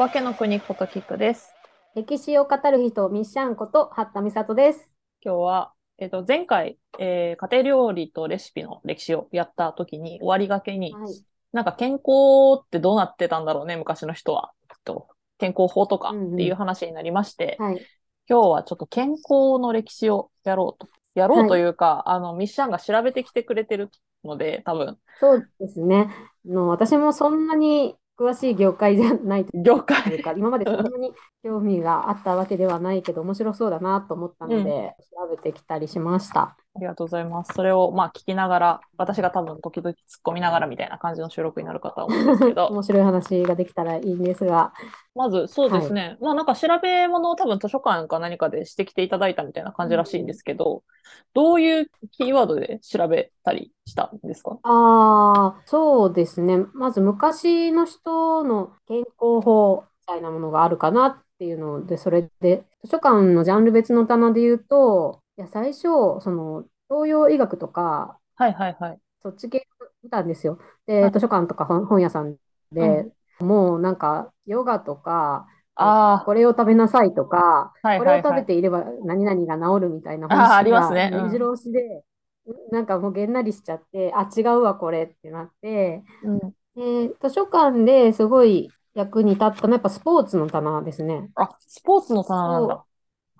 化けの国ことキクです。歴史を語る人、ミッシャンこと、八田美里です。今日は、えっと、前回、えー家庭料理とレシピの歴史をやった時に終わりがけに、はい。なんか健康ってどうなってたんだろうね、昔の人は。と健康法とかっていう話になりまして、はい。今日はちょっと健康の歴史をやろうと。やろうというか、あの、ミッシャンが調べてきてくれてるので、多分、そうですね。あの私もそんなに詳しい業界じゃないと業いう界。か、今までそんなに興味があったわけではないけど、面白そうだなと思ったので、調べてきたりしました。ありがとうございます。それをまあ聞きながら、私が多分時々突っ込みながらみたいな感じの収録になるかとは思うんですけど、面白い話ができたらいいんですが、まずそうですね、まあなんか調べ物を多分図書館か何かでしてきていただいたみたいな感じらしいんですけど、どういうキーワードで調べたりしたんですか？ああ、そうですね。まず昔の人の健康法みたいなものがあるかなっていうので、それで、図書館のジャンル別の棚で言うと、いや、最初、その、東洋医学とか、はいはいはい。そっち系見たんですよ。で、はい図書館とか本、本屋さんで、もうなんか、ヨガとか、あこれを食べなさいとか、あ、はいこれを食。べていれば何々が治るみたいなあー話ありますねが目白押しで、なんかもうげんなりしちゃって、あ、違うわ、これってなって、うん、で、図書館ですごい役に立ったのはやっぱスポーツの棚ですね。あ、スポーツの棚なんだ。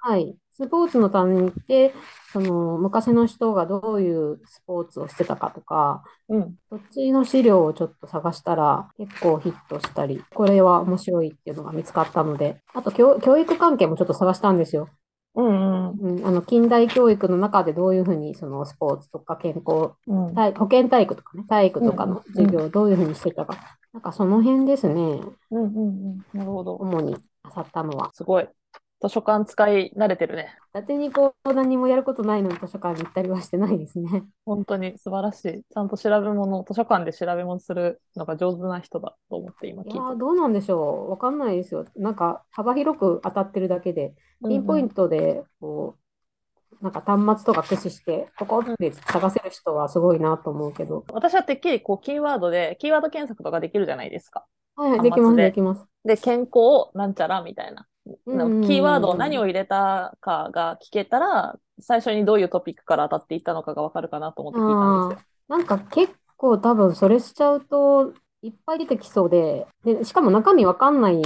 はい。スポーツの棚に行って、その昔の人がどういうスポーツをしてたかとか、うん。そっちの資料をちょっと探したら結構ヒットしたり、これは面白いっていうのが見つかったので、あと教、教育関係もちょっと探したんですよ。うんうんうん、あの近代教育の中でどういうふうにそのスポーツとか健康、うん。体保健体育とかね、体育とかの授業をどういうふうにしてたか、なんかその辺ですね、うんうんうん。なるほど。主に漁ったのは。すごい。図書館使い慣れてるね。伊達にこう何もやることないのに図書館に行ったりはしてないですね。本当に素晴らしい。ちゃんと調べ物、図書館で調べ物するのが上手な人だと思って今聞いていやー、どうなんでしょう。わかんないですよ。なんか幅広く当たってるだけで、た。ピンポイント。トでこう、なんか端末とか駆使して、ここって探せる人はすごいなと思うけど。私はてっきりこうキーワードで、キーワード検索とかできるじゃないですか。はい、できます、でできます。で、健康なんちゃらみたいな。うんうんうんキーワードを何を入れたかが聞けたら、最初にどういうトピックから当たっていったのかがわかるかなと思って聞いたんですよ。なんか結構多分それしちゃうといっぱい出てきそうで、で、しかも中身わかんない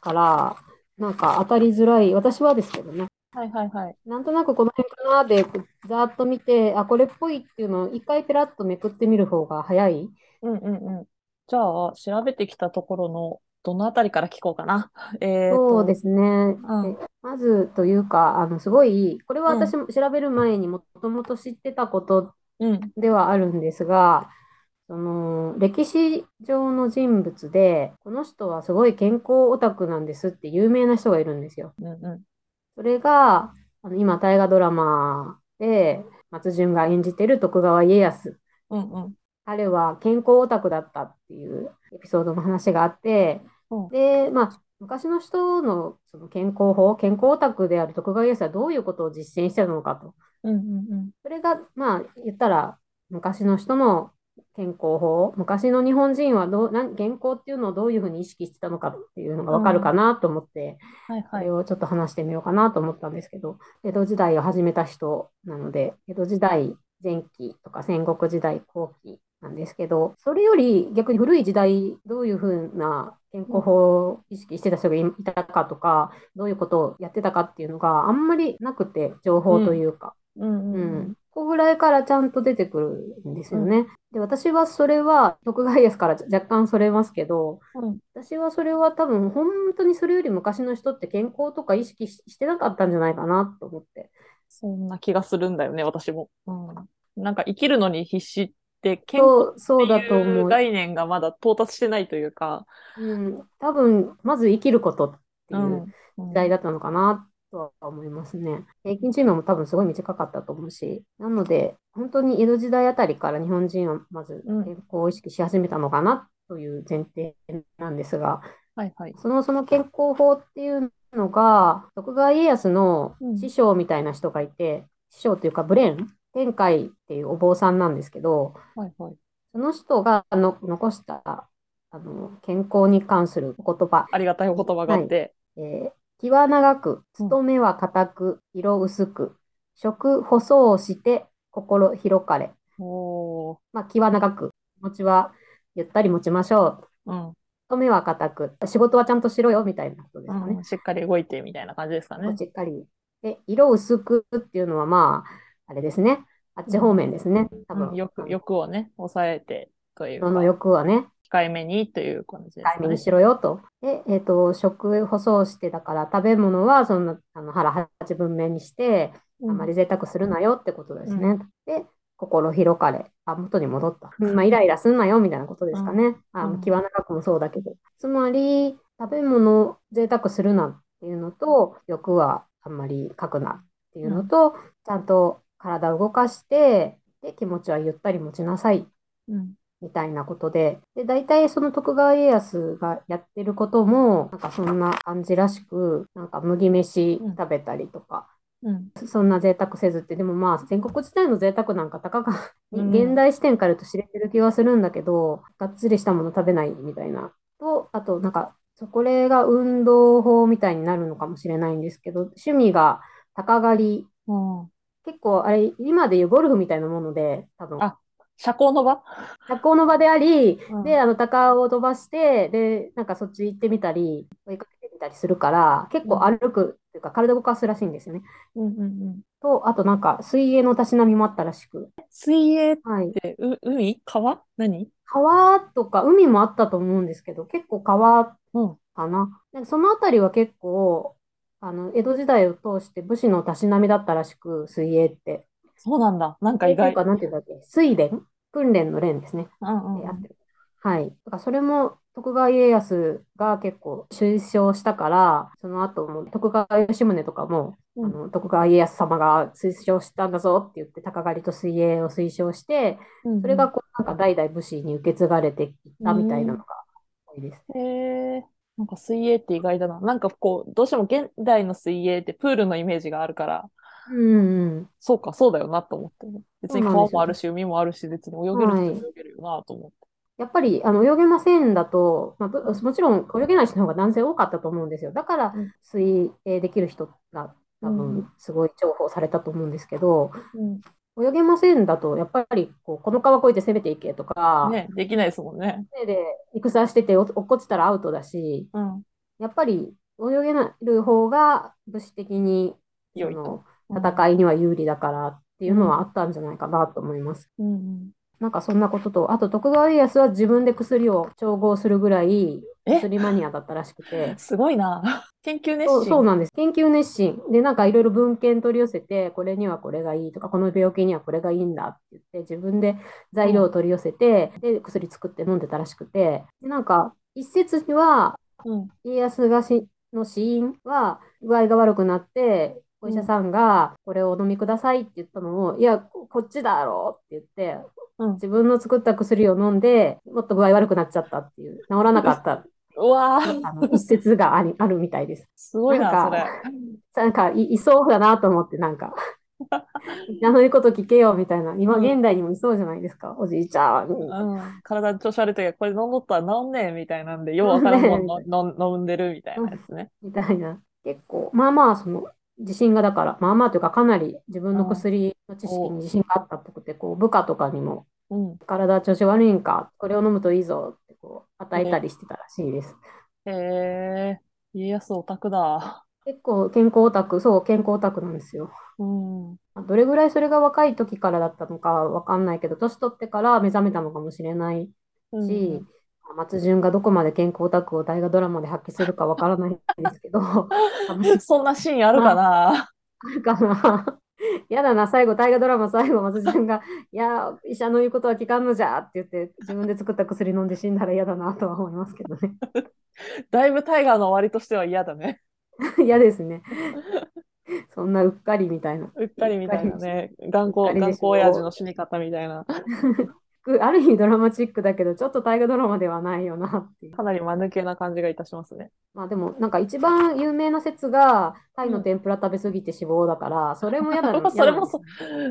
から、なんか当たりづらい、私はですけどね。はいはいはい。なんとなくこの辺かなで、ざーっと見て、あ、これっぽいっていうのを一回ペラッとめくってみる方が早い。うんうんうん。じゃあ、調べてきたところの、どのあたりから聞こうかな。えーと、そうですね。うんでまずというか、あの、すごい、これはうん私も調べる前にもともと知ってたことうん。ではあるんですが、その歴史上の人物で、この人はすごい健康オタクなんですって有名な人がいるんですよ。うんうそれが、あの今、大河ドラマで松潤が演じてる徳川家康。ん。うんうん。彼は健康オタクだったっていうエピソードの話があって、うんで、まあ、昔の人のその健康法、健康オタクである徳川家康はどういうことを実践してたのかと。うんうんうん。それが、まあ、言ったら、昔の人の健康法、昔の日本人はどう、なん健康っていうのをどういうふうに意識してたのかっていうのがわかるかなと思って、はいはいこれ。をちょっと話してみようかなと思ったんですけど、江戸時代を始めた人なので、江戸時代前期とか戦国時代後期なんですけど、それより逆に古い時代、どういうふうな健康法を意識してた人がいいたかとか、どういうことをやってたかっていうのがあんまりなくて、情報というか。うんうんううん。ん、ここぐらいからちゃんと出てくるんですよね。で、私はそれは、徳川家康から若干それますけど、うん私はそれは多分、本当にそれより昔の人って健康とか意識ししてなかったんじゃないかなと思って。そんな気がするんだよね、私も。うん。なんか生きるのに必死って、健そう、康っていう。概念がまだ到達してないというか。うん、多分、まず生きることっていううん。時代だったのかなとは思いますね。平均寿命も多分すごい短かったと思うし、なので、本当に江戸時代あたりから日本人はまずうん健康を意識し始めたのかなという前提なんですが、はいはい。その、その健康法っていうのが、徳川家康のうん師匠みたいな人がいて、師匠というか、ブレン、天海っていうお坊さんなんですけど、はいはい。その人がの残したあの健康に関するお言葉。ありがたいお言葉があって。えー気は長く、勤めは固く、色薄く、食細うして、心広かれ。おーまあ、気は長く、気持ちはゆったり持ちましょう。うん勤めは固く、仕事はちゃんとしろよみたいなことですかね。うんしっかり動いてみたいな感じですかね。しっかり。で、色薄くっていうのは、まあ、あれですね。あっち方面ですね。多分、うん欲欲をね、抑えてという人のか、欲はね、控えめにという感じですかね控えめに。しろよと。で、えっと、食細してだから、食べ物はそんなあの腹八分目にして、あんまり贅沢するなよってことですね。で、心広かれ。あ、元に戻った。まあ、イライラすんなよみたいなことですかね。あうん気は長くもそうだけど。つまり、食べ物贅沢するなっていうのと、欲はあんまり書くなっていうのと、ちゃんと体を動かして、で、気持ちはゆったり持ちなさい。うん。みたいなことで、で、大体その徳川家康がやってることも、なんかそんな感じらしく、なんか麦飯食べたりとか、うん。そんな贅沢せずって、でもまあ戦国時代の贅沢なんかたかが、うん。現代視点から言うと知れてる気がするんだけど、がっつりしたもの食べないみたいな。と、あとなんか、そこれが運動法みたいになるのかもしれないんですけど、趣味が鷹狩り、うん結構あれ、今でいうゴルフみたいなもので、多分、あ社交の場？社交の場であり、うんで、あの、鷹を飛ばして、で、なんかそっち行ってみたり、追いかけてみたりするから、結構歩くっていうか、体動かすらしいんですよね。うんうんうんと、あとなんか、水泳のたしなみもあったらしく。水泳っはい。て、う海？川？何？川とか海もあったと思うんですけど、結構川うん。かな。でそのあたりは結構、あの、江戸時代を通して武士のたしなみだったらしく、水泳って。そうなんだ。なんか意外。か、なんていうんだっけ、水練訓練の練ですね。うんうん。はい。だからそれも徳川家康が結構推奨したから、その後も徳川吉宗とかも、うんあの徳川家康様が推奨したんだぞって言って、鷹狩りと水泳を推奨して、うんうんそれがこうなんか代々武士に受け継がれていったみたいなのが多いです。へえ、なんか水泳って意外だな。なんかこう、どうしても現代の水泳ってプールのイメージがあるから、うんうん。そうか、そうだよなと思って。別に川もあるし、海もあるし、別に泳げる人は泳げるよなと思って。やっぱりあの泳げませんだと、まあ、ぶもちろん泳げない人の方が男性多かったと思うんですよ。だからうん水泳できる人が多うん分すごい重宝されたと思うんですけど、うん泳げませんだと、やっぱりこうこの川越えて攻めていけとか、ね、できないですもんね。船で戦しててお落っこちたらアウトだし、うん。やっぱり泳げる方が武士的にのと。戦いには有利だからっていうのはあったんじゃないかなと思います。うんうん。なんかそんなことと、あと徳川家康は自分で薬を調合するぐらいえ？薬マニアだったらしくて。すごいな。研究熱そう、心。そうなんです。研究熱心。で、なんかいろいろ文献取り寄せて、これにはこれがいいとか、この病気にはこれがいいんだって言って、自分で材料を取り寄せて、で、薬作って飲んでたらしくて、で、なんか一説には、うん。家康がしの死因は具合が悪くなって、お医者さんがこれをお飲みくださいって言ったのを、いや、ここっちだろうって言って、うん。自分の作った薬を飲んで、もっと具合悪くなっちゃったっていう、治らなかった。うわ一説がありあるみたいです。すごいな、なんかそれ。なんかい、いそうだなと思って、なんか、あの言うこと聞けよみたいな、今うん。現代にもいそうじゃないですか、おじいちゃん。うん、体調子悪い時はこれ飲んどったら治んねえみたいなんで、ようわからんもん 飲んでるみたいなやつね。みたいな。結構、まあまあ、その、自信がだから、まあまあというか、かなり自分の薬の知識に自信があったっぽくて、こう、部下とかにも、うん。体調子悪いんか、これを飲むといいぞって、こう、与えたりしてたらしいです。へえ、家康オタクだ。結構、健康オタク、そう、健康オタクなんですよ。うん。まあどれぐらいそれが若い時からだったのかわかんないけど、年取ってから目覚めたのかもしれないうんし、松潤がどこまで健康オタクを大河ドラマで発揮するかわからないんですけど、そんなシーンあるかな。あるかな。やだな、最後、大河ドラマ最後、松潤が、いや、医者の言うことは聞かんのじゃって言って、自分で作った薬飲んで死んだら嫌だなとは思いますけどね。だいぶタイガーの終わりとしては嫌だね。嫌ですね。そんなうっかりみたいな。うっかりみたいなね。頑固、頑固親父の死に方みたいな。ある意味ドラマチックだけど、ちょっと大河ドラマではないよなっていう。かなり間抜けな感じがいたしますね。まあでも、なんか一番有名な説が、タイの天ぷら食べ過ぎて死亡だから、それも嫌だな。それも嫌そ、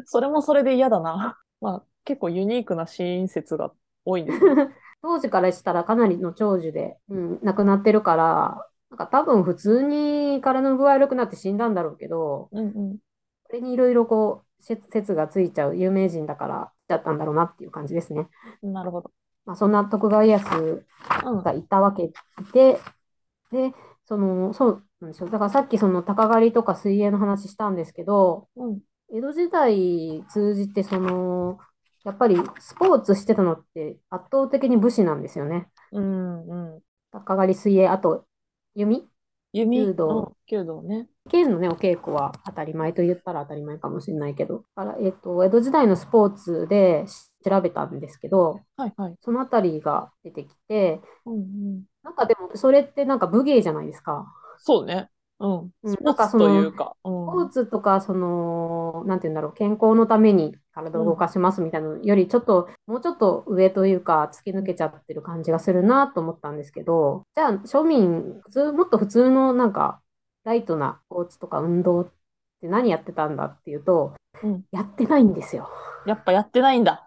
それもそれで嫌だな。まあ、結構ユニークなシーン説が多いんですね。当時からしたらかなりの長寿で、うん、亡くなってるから、なんか多分普通に体の具合悪くなって死んだんだろうけど、うんうん、これにいろいろこう説がついちゃう有名人だからだったんだろうなっていう感じですね。なるほど。まあ、そんな徳川家康がいたわけで、うん、で、その、そうなんですよ。だからさっきその鷹狩りとか水泳の話したんですけど、うん、江戸時代通じてその、やっぱりスポーツしてたのって圧倒的に武士なんですよね。うんうん。鷹狩り水泳、あと弓弓弓道。弓道ね。剣のね、お稽古は当たり前と言ったら当たり前かもしれないけど、から、えっと、江戸時代のスポーツで調べたんですけど、はいはい。そのあたりが出てきて、うんうん。なんかでも、それってなんか武芸じゃないですか。そうね。うん。うんスポーツというか。スポーツとか、その、なんて言うんだろう、健康のために体を動かしますみたいなのより、ちょっと、もうちょっと上というか、突き抜けちゃってる感じがするなと思ったんですけど、じゃあ、庶民、普通、もっと普通のなんか、ライトなスポーツとか運動って何やってたんだっていうと、うん、やってないんですよ。やっぱやってないんだ。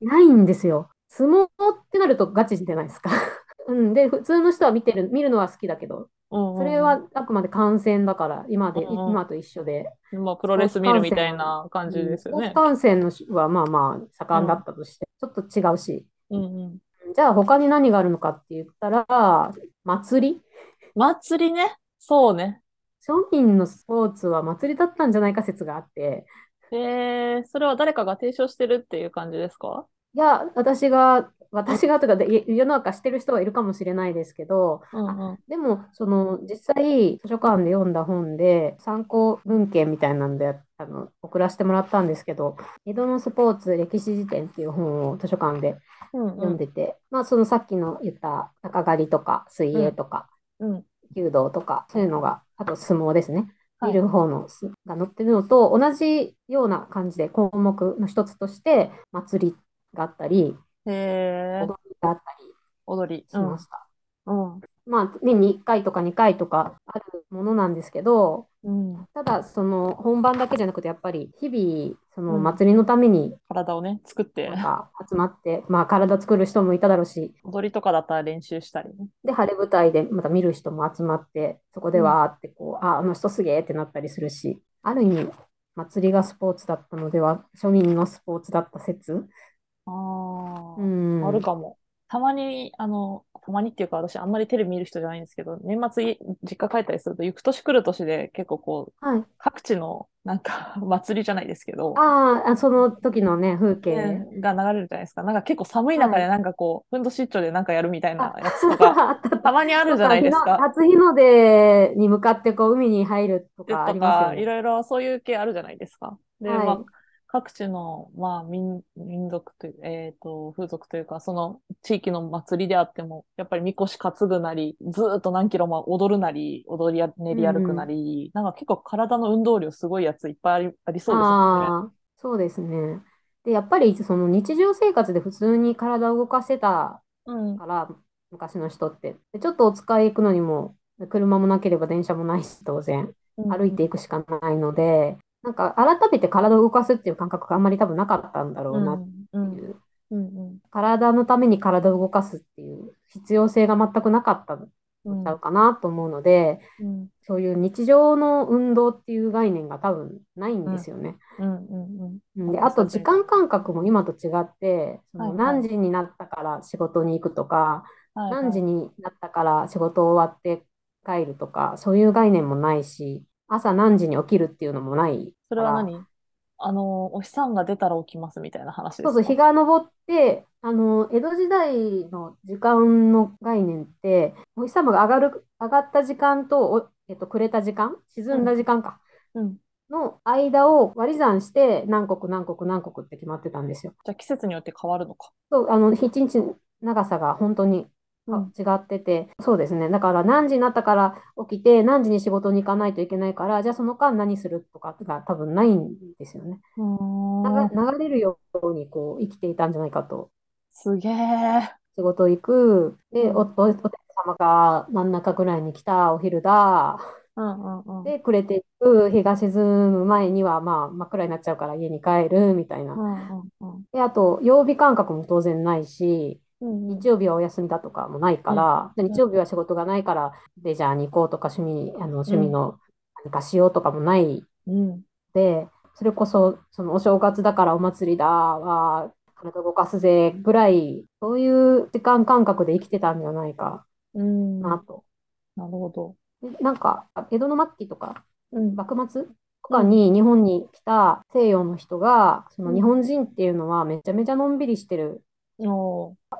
ないんですよ。相撲ってなるとガチじゃないですか。うん、で、普通の人は見てる、見るのは好きだけど、それはあくまで観戦だから、今で、うん今と一緒で。まあ、プロレス見るみたいな感じですよね。観戦のはまあまあ盛んだったとして、ちょっと違うし。うんうん、じゃあ他に何があるのかって言ったら、祭り？祭りね。そうね。庶民のスポーツは祭りだったんじゃないか説があって。へえ、それは誰かが提唱してるっていう感じですか？いや、私が私がとかで世の中してる人はいるかもしれないですけど、うんうん、でもその実際図書館で読んだ本で参考文献みたいなんであの送らせてもらったんですけど「江戸のスポーツ歴史辞典」っていう本を図書館で読んでて、うんうん、まあ、そのさっきの言った鷹狩りとか水泳とか、うん、弓道とかそういうのがあと相撲ですね。見る方のが載ってるのと同じような感じで項目の一つとして祭りがあったり、へ踊りがあったり踊りしました。うん。まあ、年に1回とか2回とかあるものなんですけど、うん、ただ、その本番だけじゃなくて、やっぱり日々、その祭りのために、体をね、作って。集まって、まあ、体作る人もいただろうし、踊りとかだったら練習したりね。で、晴れ舞台でまた見る人も集まって、そこでわーってこう、うん、あ、あの人すげーってなったりするし、ある意味、祭りがスポーツだったのでは、庶民のスポーツだった説ああ、うん、あるかも。たまに、あの、たまにっていうか私あんまりテレビ見る人じゃないんですけど、年末実家帰ったりすると、行く年来る年で結構こう、はい、各地のなんか 祭りじゃないですけど、ああ、その時のね、風景、ね、が流れるじゃないですか。なんか結構寒い中でなんかこう、ふんどし出張でなんかやるみたいなやつとか、たまにあるじゃないですか。初日の出に向かってこう海に入るとかありますよね。いろいろそういう系あるじゃないですか。で、はい、まあ各地の、まあ、民、民族という、えっ、ー、と、風俗というか、その地域の祭りであっても、やっぱりみこし担ぐなり、ずっと何キロも踊るなり、踊りや、練り歩くなり、うん、なんか結構体の運動量すごいやついっぱいありありそうですよね。そうですね。で、やっぱりその日常生活で普通に体を動かせたから、うん、昔の人って。でちょっとお使い行くのにも、車もなければ電車もないし、当然。歩いていくしかないので、なんか改めて体を動かすっていう感覚があんまり多分なかったんだろうなっていう。体のために体を動かすっていう必要性が全くなかったんちゃうかなと思うので、うん、そういう日常の運動っていう概念が多分ないんですよね。であと時間感覚も今と違ってその何時になったから仕事に行くとか、はいはい、何時になったから仕事終わって帰るとかそういう概念もないし朝何時に起きるっていうのもないそれは何？あの、お日さんが出たら起きますみたいな話ですか？そうそう、日が昇って、あの、江戸時代の時間の概念って、お日様が上がる、上がった時間と、えっと、暮れた時間、沈んだ時間か。うん、の間を割り算して何国何国何国って決まってたんですよ。じゃあ季節によって変わるのか。そう、あの、一日長さが本当に違ってて、うん、そうですね。だから何時になったから起きて、何時に仕事に行かないといけないから、じゃあその間何するとかが多分ないんですよね。流れるようにこう生きていたんじゃないかと。すげえ。仕事行く。で、おおお天様が真ん中ぐらいに来た、お昼だ。うんうんうん、で、暮れていく、日が沈む前には、まあ、真っ暗になっちゃうから家に帰るみたいな。うんうんうん、で、あと、曜日感覚も当然ないし、日曜日はお休みだとかもないから、で日曜日は仕事がないから、レジャーに行こうとか、趣味、あの趣味の何かしようとかもないうん。で、それこそ、そのお正月だからお祭りだは、体動かすぜぐらい、そういう時間感覚で生きてたんじゃないかうん。ななと。るほど。でなんか、江戸の末期とか、うん。幕末とかに日本に来た西洋の人が、そのうん日本人っていうのはめちゃめちゃのんびりしてる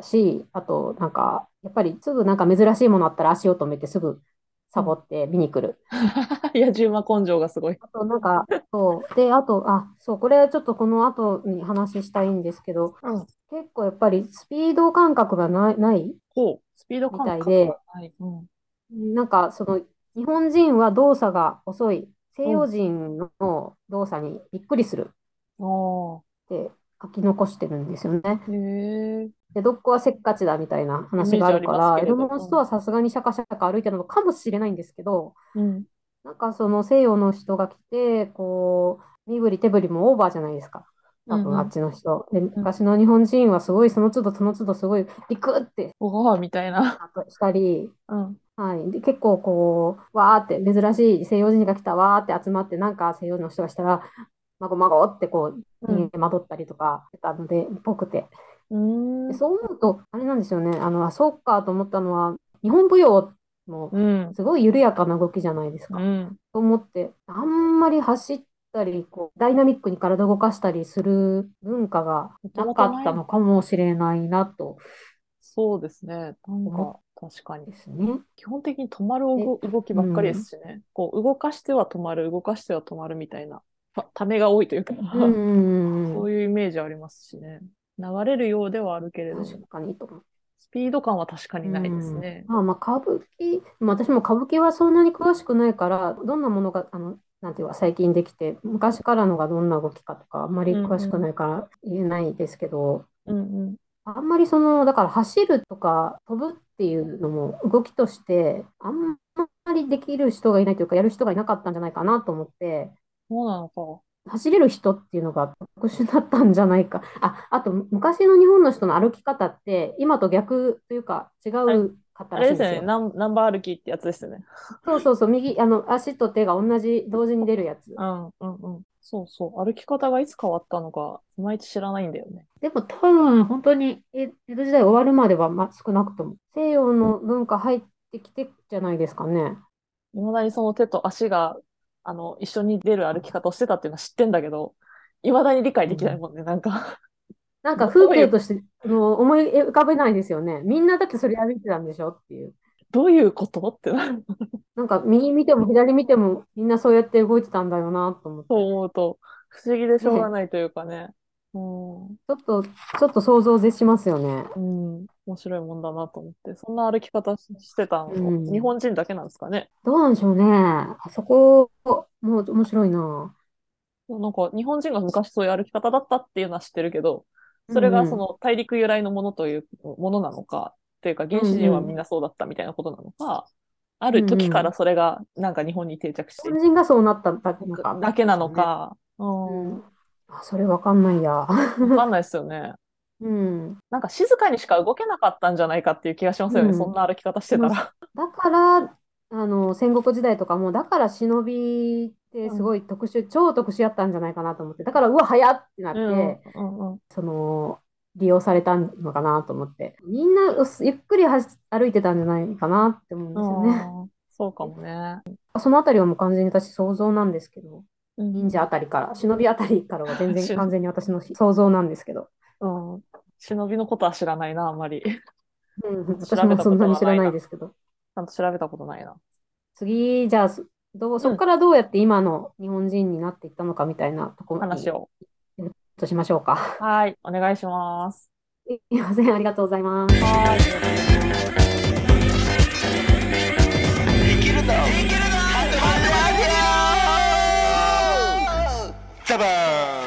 し、あと、なんか、やっぱりすぐなんか珍しいものあったら足を止めてすぐサボって見に来る。野獣馬根性がすごい。あと、なんか、そう。で、あと、あ、そう、これちょっとこの後に話したいんですけど、うん。結構やっぱりスピード感覚がない、ないほう。スピード感覚みたいでがない。うん。なんか、その、日本人は動作が遅い。西洋人の動作にびっくりするあって書き残してるんですよね。あ。へえ。で、どこはせっかちだみたいな話があるから、江戸の人はさすがにシャカシャカ歩いてるのかもしれないんですけど、うん。なんかその西洋の人が来て、こう、身振り手振りもオーバーじゃないですか。多うんうん分あっちの人。で、昔の日本人はすごい、その都度その都度すごいビクっておわーみたいな。したり、うん。はい。で、結構こう、わーって、珍しい西洋人が来たわーって集まって、なんか西洋の人がしたら、まごまごってこう、うん人間惑ったりとかしてたので、ぽくて。そう思うと、あれなんですよね。あの、あ、そうかと思ったのは、日本舞踊もうん。すごい緩やかな動きじゃないですか。うん。と思って、あんまり走ったり、こう、ダイナミックに体を動かしたりする文化がなかったのかもしれないなとそうですね。なん思か、確かにで。すね。基本的に止まる動動きばっかりですしね。こう、動かしては止まる、動かしては止まるみたいな、たためが多いというか、そういうイメージありますしね。流れるようではあるけれども、確かにと。スピード感は確かにないですね。うんまあまあ歌舞伎、まあ私も歌舞伎はそんなに詳しくないから、どんなものが、あの、なんていうか最近できて、昔からのがどんな動きかとか、あんまり詳しくないから言えないですけど、うんうん。あんまりその、だから走るとか飛ぶっていうのも動きとして、あんまりできる人がいないというか、やる人がいなかったんじゃないかなと思って、そうなのか。走れる人っていうのが特殊だったんじゃないか。あ、あと昔の日本の人の歩き方って今と逆というか違うかったあらしいんですよ。れですよね。ナンナンバー歩きってやつですよね。そうそうそう、右、あの足と手が同じ同時に出るやつ。うんうんうん。そうそう。歩き方がいつ変わったのか、いまいち知らないんだよね。でも多分本当にえ江戸時代終わるまでは、ま、少なくとも西洋の文化入ってきてじゃないですかね。いまだにその手と足が、あの、一緒に出る歩き方をしてたっていうのは知ってんだけど、いまだに理解できないもんね、なんか。なんか 風景としてあの思い浮かべないですよね。みんなだってそれ歩いてたんでしょっていう。どういうことってなる。なんか右見ても左見てもみんなそうやって動いてたんだよなと思って。そう思うと、不思議でしょうがないというかね。うん、ちょっと、ちょっと想像を絶しますよね。うん、面白いもんだなと思って、そんな歩き方ししてたの、うん日本人だけなんですかね。どうなんでしょうね。あそこ、もう面白いな。なんか日本人が昔そういう歩き方だったっていうのは知ってるけど、それがその大陸由来のものというものなのか、っていうか原始人はみんなそうだったみたいなことなのか、ある時からそれがなんか日本に定着して日本人がそうなっただけのか。だけなのか、う、うんん。あ、それわかんないや。わかんないですよね。うん。なんか静かにしか動けなかったんじゃないかっていう気がしますよね、うんそんな歩き方してたら。だから、あの、戦国時代とかも、だから忍びってすごい特殊、超特殊やったんじゃないかなと思って。だから、うわ、早っってなって、うんうんうんその、利用されたのかなと思って。みんなゆっくり歩いてたんじゃないかなって思うんですよね。うんそうかもね。そのあたりはもう完全に私想像なんですけど、うん忍者あたりから、忍びあたりからは全然 完全に私の想像なんですけど。うん、忍びのことは知らないな、あんまり。うん、私もそんなに知らないですけど。ちゃんと調べたことないな。次、じゃあ、どうそこからどうやって今の日本人になっていったのかみたいなところ、うん、話を。としましょうか。はい、お願いします。すいません、ありがとうございます。はい。Cabane